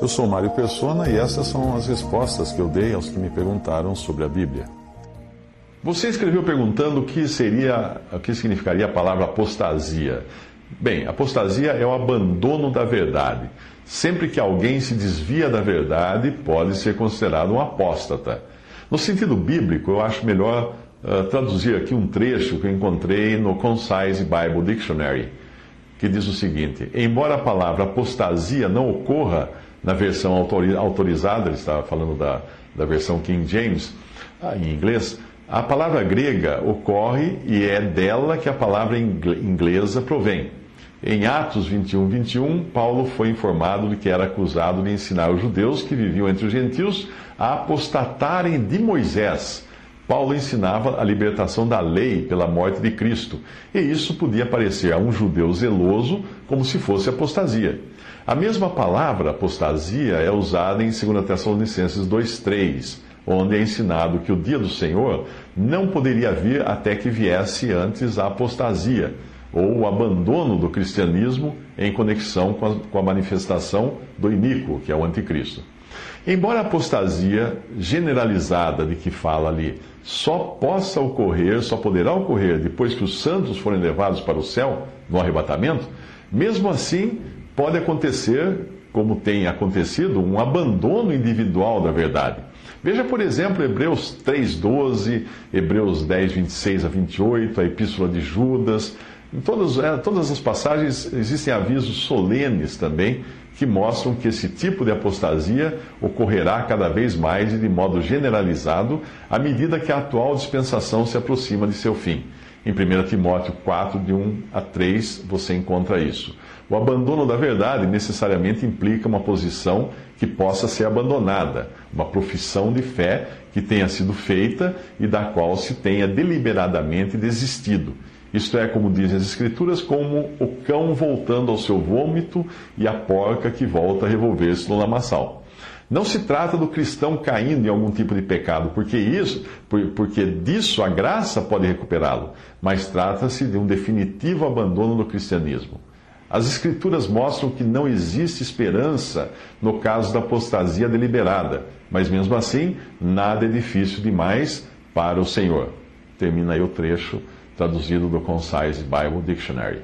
Eu sou Mário Persona e essas são as respostas que eu dei aos que me perguntaram sobre a Bíblia. Você escreveu perguntando o que seria, o que significaria a palavra apostasia. Bem, apostasia é o abandono da verdade. Sempre que alguém se desvia da verdade, pode ser considerado um apóstata. No sentido bíblico, eu acho melhor uh, traduzir aqui um trecho que eu encontrei no Concise Bible Dictionary, que diz o seguinte: Embora a palavra apostasia não ocorra na versão autorizada, ele estava falando da, da versão King James, ah, em inglês, a palavra grega ocorre e é dela que a palavra inglesa provém. Em Atos 21, 21, Paulo foi informado de que era acusado de ensinar os judeus que viviam entre os gentios a apostatarem de Moisés. Paulo ensinava a libertação da lei pela morte de Cristo, e isso podia parecer a um judeu zeloso como se fosse apostasia. A mesma palavra apostasia é usada em 2 Tessalonicenses 2,3, onde é ensinado que o dia do Senhor não poderia vir até que viesse antes a apostasia ou o abandono do cristianismo em conexão com a, manifestação do iníquo, que é o anticristo. Embora a apostasia generalizada de que fala ali só possa ocorrer, só poderá ocorrer depois que os santos forem levados para o céu, no arrebatamento, mesmo assim pode acontecer, como tem acontecido, um abandono individual da verdade. Veja, por exemplo, Hebreus 3,12, Hebreus 10, 26 a 28, a Epístola de Judas, em todas, é, todas as passagens existem avisos solenes também que mostram que esse tipo de apostasia ocorrerá cada vez mais e de modo generalizado à medida que a atual dispensação se aproxima de seu fim. Em 1 Timóteo 4, de 1 a 3, você encontra isso. O abandono da verdade necessariamente implica uma posição que possa ser abandonada, uma profissão de fé que tenha sido feita e da qual se tenha deliberadamente desistido. Isto é, como dizem as Escrituras, como o cão voltando ao seu vômito e a porca que volta a revolver-se no lamaçal. Não se trata do cristão caindo em algum tipo de pecado, porque isso, porque disso a graça pode recuperá-lo, mas trata-se de um definitivo abandono do cristianismo. As Escrituras mostram que não existe esperança no caso da apostasia deliberada, mas mesmo assim, nada é difícil demais para o Senhor. Termina aí o trecho traduzido do Concise Bible Dictionary.